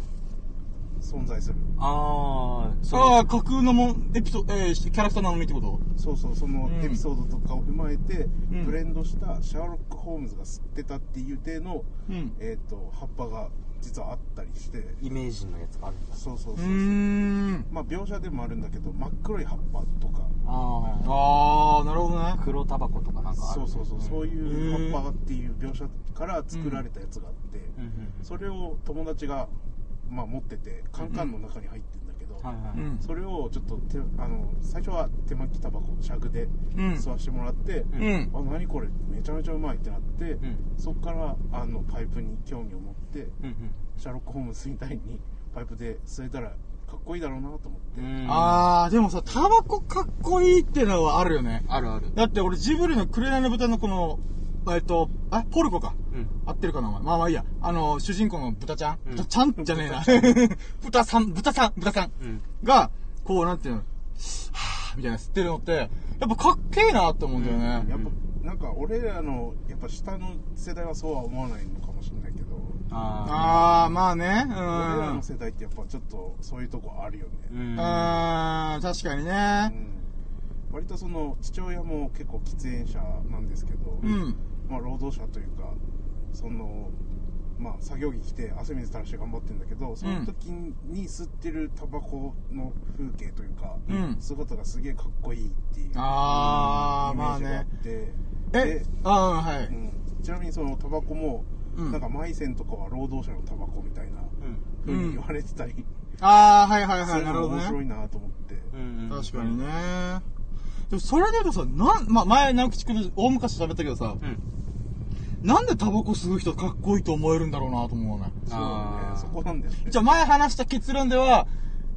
存在するあー、そう。ああ、架空のもん、エピソード、えー、キャラクターなのにってこと？そうそうそのうんエピソードとかを踏まえて、うんブレンドしたシャーロック・ホームズが吸ってたっていう体の、うん。えー、と葉っぱが実はあったりしてイメージのやつがあるんだ。うそうそうそう、ーん。まあ描写でもあるんだけど真っ黒い葉っぱとかあああ、なるほどねー。。黒タバコとかなんかある。そうそうそうそういいう葉っぱっていう描写から作られたやつがあって、うん。うんそれを友達が、まあ、持っててカンカンの中に入ってるんだけど、はいはい。うん。それをちょっと手あの最初は手巻きタバコシャグでうん吸わしてもらって、うんうん。あ何これめちゃめちゃうまいってなって、うん。そこからあのパイプに興味を持ってうんシャーロック・ホームズみたいにパイプで吸えたらかっこいいだろうなと思って、うん。ああ、でもさ、タバコかっこいいっていうのはあるよね。あるある。だって俺ジブリの紅の豚のこの、えっと、あ、ポルコか。うん。合ってるかなお前まあまあいいや。あの、主人公の豚ちゃん、うん豚ちゃん？じゃねえな。豚 さん、豚さん、豚さんうん。が、こう、なんていうの、はぁ、みたいな吸ってるのって、やっぱかっけえなって思うんだよね。やっぱなんか俺らのやっぱ下の世代はそうは思わないのかもしれないけど、ああー、まあね。うん。俺らの世代ってやっぱちょっとそういうとこあるよね、ー。うん。あー、確かにうね。ん割とその父親も結構喫煙者なんですけど、うん。まあ、労働者というかそのまあ作業着着て汗水垂らして頑張ってるんだけどその時に吸ってるタバコの風景というか、うん姿がすげえかっこいいっていうイメまあねージがあっ。て、えで、あー、はい。うん、ちなみにそのタバコも、うんなんかマイセンとかは労働者のタバコみたいなうん。風に言われてたり、あー、はいはいはい。なるほどね。面白いなと思って、うん。確かにね。でもそれで言うとさ、なん、まあ、前、直吉くん大昔喋ったけどさ、うん。なんでタバコ吸う人かっこいいと思えるんだろうなと思うね。そうねそこなんだよねじゃあ前話した結論では、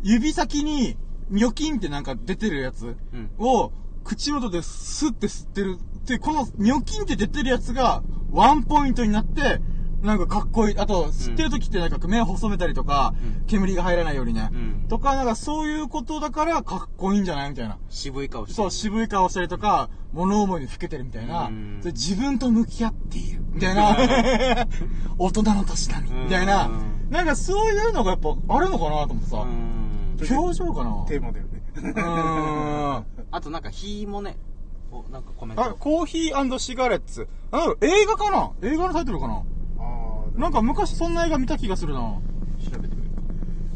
指先に、ニョキンってなんか出てるやつうん。を、口元でスッて吸ってる。で、このニョキンって出てるやつが、ワンポイントになって、なんかかっこいい。あと、吸ってる時ってなんか目を細めたりとか、うん煙が入らないようにね。うんとか、なんかそういうことだからかっこいいんじゃないみたいな。渋い顔してそう、渋い顔したりとか、物思いにふけてるみたいなうん。それ自分と向き合っている。みたいな。大人の年だみうんたいな。なんかそういうのがやっぱあるのかなと思ってさ。うん表情かなテーマだよね。うーん。あとなんか火もねおなんかコメンあ、トコーヒーシガレッツ。あの、映画かな？映画のタイトルかな？なんか昔そんな映画見た気がするな。調べてみるか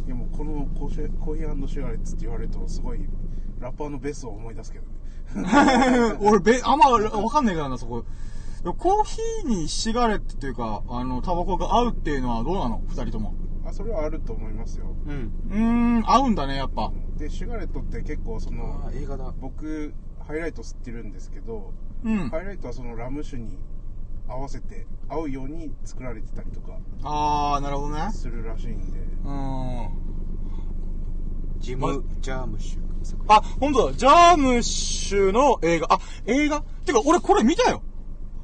いやもうこのコーヒーコーヒーシガレッツって言われるとすごいラッパーのベスを思い出すけどね。俺、べ、あんまわかんないからな、そこ。コーヒーにシガレットっていうか、あの、タバコが合うっていうのはどうなの？二人とも。あ、それはあると思いますよ。うんうーん、合うんだね、やっぱ。で、シガレットって結構その映画だ僕、ハイライト吸ってるんですけど、うんハ。イライトはそのラム酒に合わせて合うように作られてたりとかあー、なるほどね。するらしいんで、うーん。まジム・ジャームシュあ、ほんとだ。ジャームッシュの映画。あ、映画？てか、俺これ見たよ。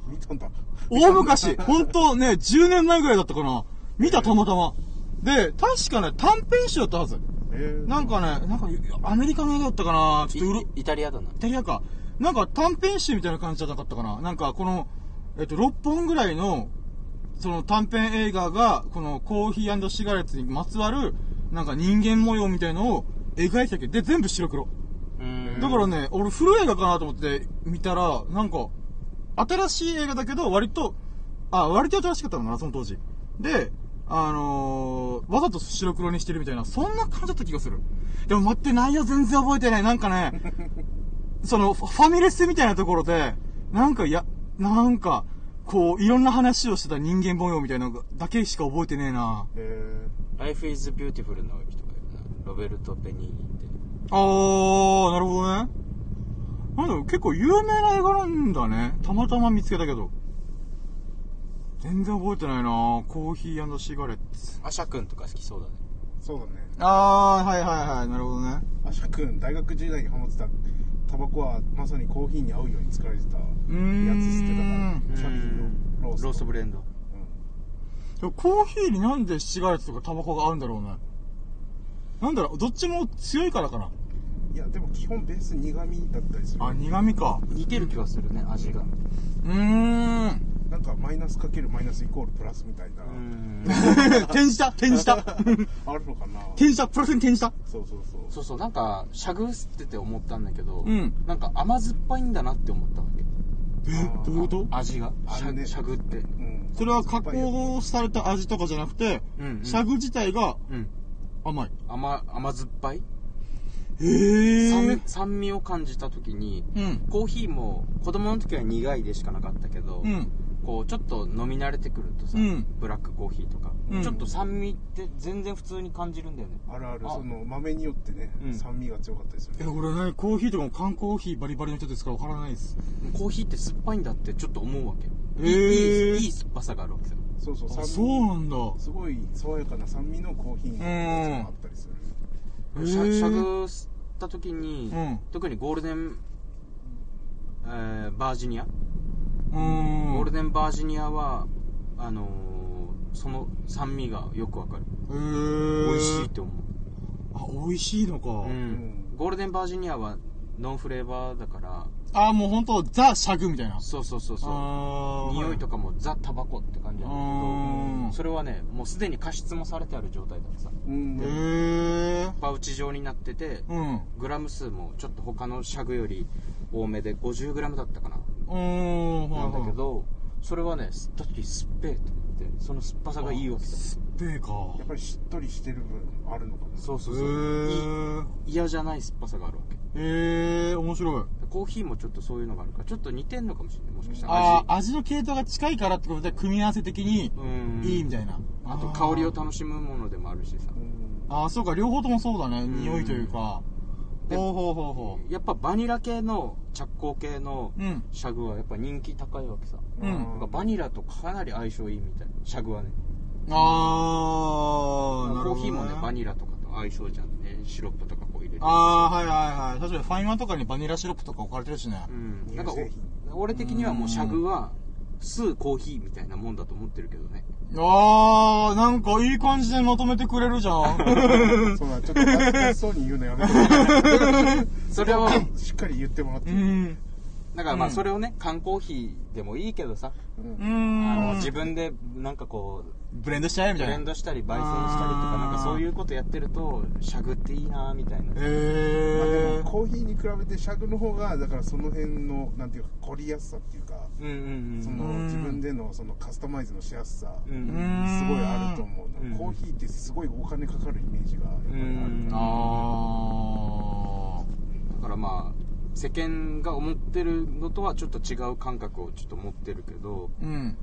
見たんだ。大昔。ほんとね、10年前ぐらいだったかな。見た、たまたま。で、確かね、短編集だったはず。えー、なんかね、なんか、アメリカの映画だったかなちょっとうる、イイタリアだなイタリアか。なんか短編集みたいな感じじゃなかったかななんかこの、えっと、6本ぐらいの、その短編映画が、このコーヒーシガレットにまつわる、なんか人間模様みたいのを描いてたけ？ど、で、全部白黒。うんだからね、俺古い映画かなと思って見たら、なんか、新しい映画だけど、割と、あ、割と新しかったのかな、その当時。で、あのー、わざと白黒にしてるみたいな、そんな感じだった気がする。でも待って、内容全然覚えてない。なんかね、その、ファファミレスみたいなところで、なんか、や、なんか、こう、いろんな話をしてた人間模様みたいなのだけしか覚えてねえな。え Life is Beautiful の人がいるなロベルト・ベニーニってあー、なるほどね。なんだろう、結構有名な映画なんだね。たまたま見つけたけど。全然覚えてないなコーヒーシガレッツ。アシャ君とか好きそうだねー、そうだね。あー、はいはいはい、なるほどね。アシャ君、大学時代にハマってたタバコはまさにコーヒーに合うように作られてたやつ吸ってたから、シャキのロースト。ローストブレンドうんでもコーヒーになんでシガレットとかタバコが合うんだろうね。なんだろう、どっちも強いからかな。いや、でも基本ベース苦味だったりする。あ、苦味か。似てる気がするね味がうーん。なんかマイナスかけるマイナスイコールプラスみたいな、うん。転じた？転じた？あるのかな。転じた？プラスに転じた？そうそうそう。そうそうなんかしゃぐ吸ってて思ったんだけど、うん。なんか甘酸っぱいんだなって思ったわけ。え、どういうこと？味が？しゃ,、ね。しゃぐって。うん。それは加工された味とかじゃなくて、うんうん。シャグ自体がうん。甘い。甘甘酸っぱい、へ酸酸味を感じた時にうん。コーヒーも子供の時は苦いでしかなかったけど、うん。こうちょっと飲み慣れてくるとさ、うんブラックコーヒーとか、うんちょっと酸味って全然普通に感じるんだよねあるある、あその豆によってね、うん酸味が強かったりする。え、俺ね、コーヒーとかも缶コーヒーバリバリの人ですからわからないです。コーヒーって酸っぱいんだってちょっと思うわけへいいーいいいい酸っぱさがあるわけさそうそう、あ、酸味。そうなんだ。すごい爽やかな酸味のコーヒーのやつもあったりする。シャへーシャグ吸った時に、うん特にゴールデン、えーバージニア、うーん。ゴールデンバージニアはあのーその酸味がよくわかるへー。美味しいって思う、あ、美味しいのか。うんんゴールデンバージニアはノンフレーバーだからあ、もうほんと、ザ・シャグみたいな。そうそうそうそう匂いとかもザ・タバコって感じなんだうんけどそれはねもうすでに加湿もされてある状態だとさうん。へー。パウチ状になっててうん。グラム数もちょっと他のシャグより多めで 50g だったかな。なんだけど。どそれはね吸った時酸っぺえと思ってその酸っぱさがいいわけだすっぺーか。やっぱりしっとりしてる分あるのかな。へそうそうそう嫌じゃない酸っぱさがあるわけへー、面白い。コーヒーもちょっとそういうのがあるからちょっと似てんのかもしれないもしかしたらあー、味の系統が近いからってことで、組み合わせ的にうんいいみたいな。あと香りを楽しむものでもあるしさうんあー、そうか、両方ともそうだね。ん匂いというか。でほうほうほうほやっぱバニラ系の着工系の。シャグはやっぱ人気高いわけさ、うんなんかバニラとかなり相性いいみたいなシャグはねあー、なるほど、ね。コーヒーもねバニラとかと相性じゃんねシロップとかこう入れてあー、はいはいはい。確かにファイマンとかにバニラシロップとか置かれてるしね。うんなんか俺的にはもうシャグは吸うコーヒーみたいなもんだと思ってるけどね。あー、なんかいい感じでまとめてくれるじゃん。そうだ、ちょっと恥ずかしそうに言うのやめて。それを、しっかり言ってもらってういい。ん。だからまあうんそれをね、缶コーヒーでもいいけどさ、うんうん。あの自分でなんかこう、ブレンドしちゃえみブたいな。レンドしたり焙煎したりとか、なんかそういうことやってると、しゃぐっていいなみたいな。へー。もコーヒーに比べてシャグの方がだからその辺のなんていうか凝りやすさっていうか、うんうんうん。そのうん自分でのそのカスタマイズのしやすさ、すごいあると思うな、うんコーヒーってすごいお金かかるイメージがやっぱりある、うんあだからまあ、世間が思ってるのとはちょっと違う感覚をちょっと持ってるけど、ー。うん。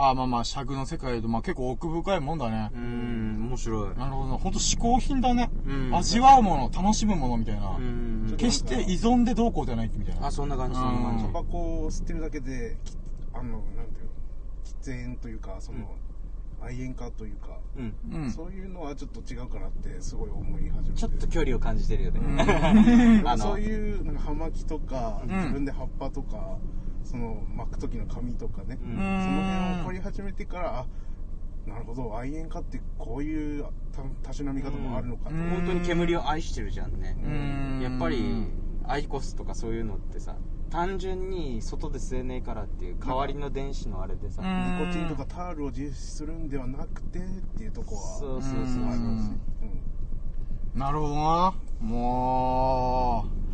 あー、まあまあ、尺の世界で、まあ結構奥深いもんだねう。ん、面白い。なるほどな。ほんと嗜好品だね。うん味わうもの、楽しむものみたいな。うん。決して依存でどうこうじゃないみたいな。あ、そんな感じ、そんな感じうんタバコを吸ってるだけできあのなんていうの喫煙というかその、愛煙家というか、うん。うん。そういうのはちょっと違うかなってすごい思い始めてちょっと距離を感じてるよね。そういうなんか葉巻とか、うん自分で葉っぱとかその巻く時の紙とかね、うん。その辺を掘り始めてからあなるほど愛煙家ってこういうたたしなみ方もあるのかと、うん。本当に煙を愛してるじゃんね。うん。やっぱり、アイコスとかそういうのってさ、単純に外で吸えねえからっていう代わりの電子のあれでさ、うん。ニコチンとかタールを実施するんではなくてっていうとこはそうそうそうそう。うんありますね。なるほどな。もう、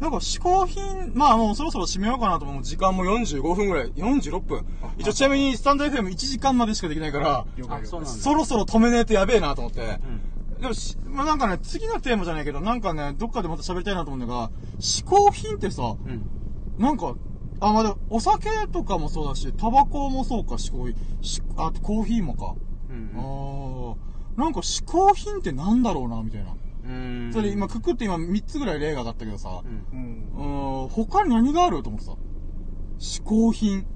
なんか嗜好品、まあもうそろそろ締めようかなと思う。時間も45分ぐらい。46分。一応ちなみにスタンド FM1 時間までしかできないから、そろそろ止めねえとやべえなと思って。うん。でもし、まあ、なんかね、次のテーマじゃないけど、なんかね、どっかでまた喋りたいなと思うんだが、嗜好品ってさ、うん。なんか、あ、まあ、でもお酒とかもそうだし、タバコもそうか、嗜好品。しあとコーヒーもか。うんあーなんか嗜好品ってなんだろうな、みたいな。うん。それ今、くくって今3つぐらい例が上がったけどさう、ん。うん他に何があると思ってさ。嗜好品。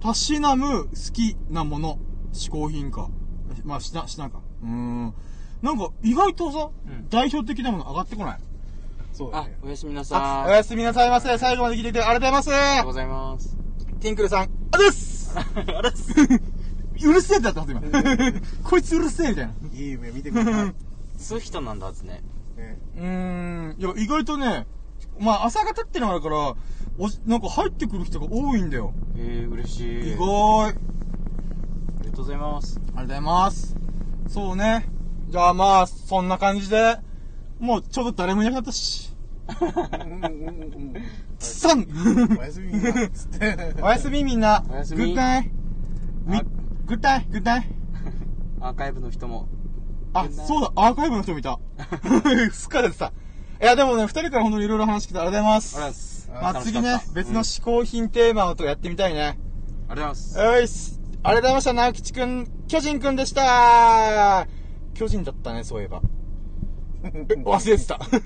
たしなむ好きなもの。嗜好品か。まあ、しな、しなか。うーん。なんか、意外とさ、うん代表的なもの上がってこない？あそうだね、おやすみなあ、さい。おやすみなさいませ。最後まで聞いてくれてありがとうございまありがとうございます。す。ティンクルさん、あれですあれっす。うるせえってなってます、今。こいつうるせえみたいな。いい夢見てください、ね、吸う人なんだっつね。うーん。いや、意外とね、まあ、朝方ってのがあるから、おじなんか入ってくる人が多いんだよ。えー、嬉しい。意外。ありがとうございます。ありがとうございます。そうね。じゃあまあ、そんな感じで、もうちょうど誰もいなかったし。うんうんうんうんさんおやすみなっつっておやすみみんな。おやすみグッナイ。グッナイ、グッナイ。アーカイブの人も。あ、そうだ、アーカイブの人もいた。すっかりさ。いや、でもね、二人から本当にいろいろ話聞いてありがとうございます。ありがとうございます。まあ次ね別のうん嗜好品テーマをとかやってみたいね。ありがとうございます。よいし。ありがとうございました、直吉くん、巨人くんでした巨人だったね、そういえば。え忘れてた。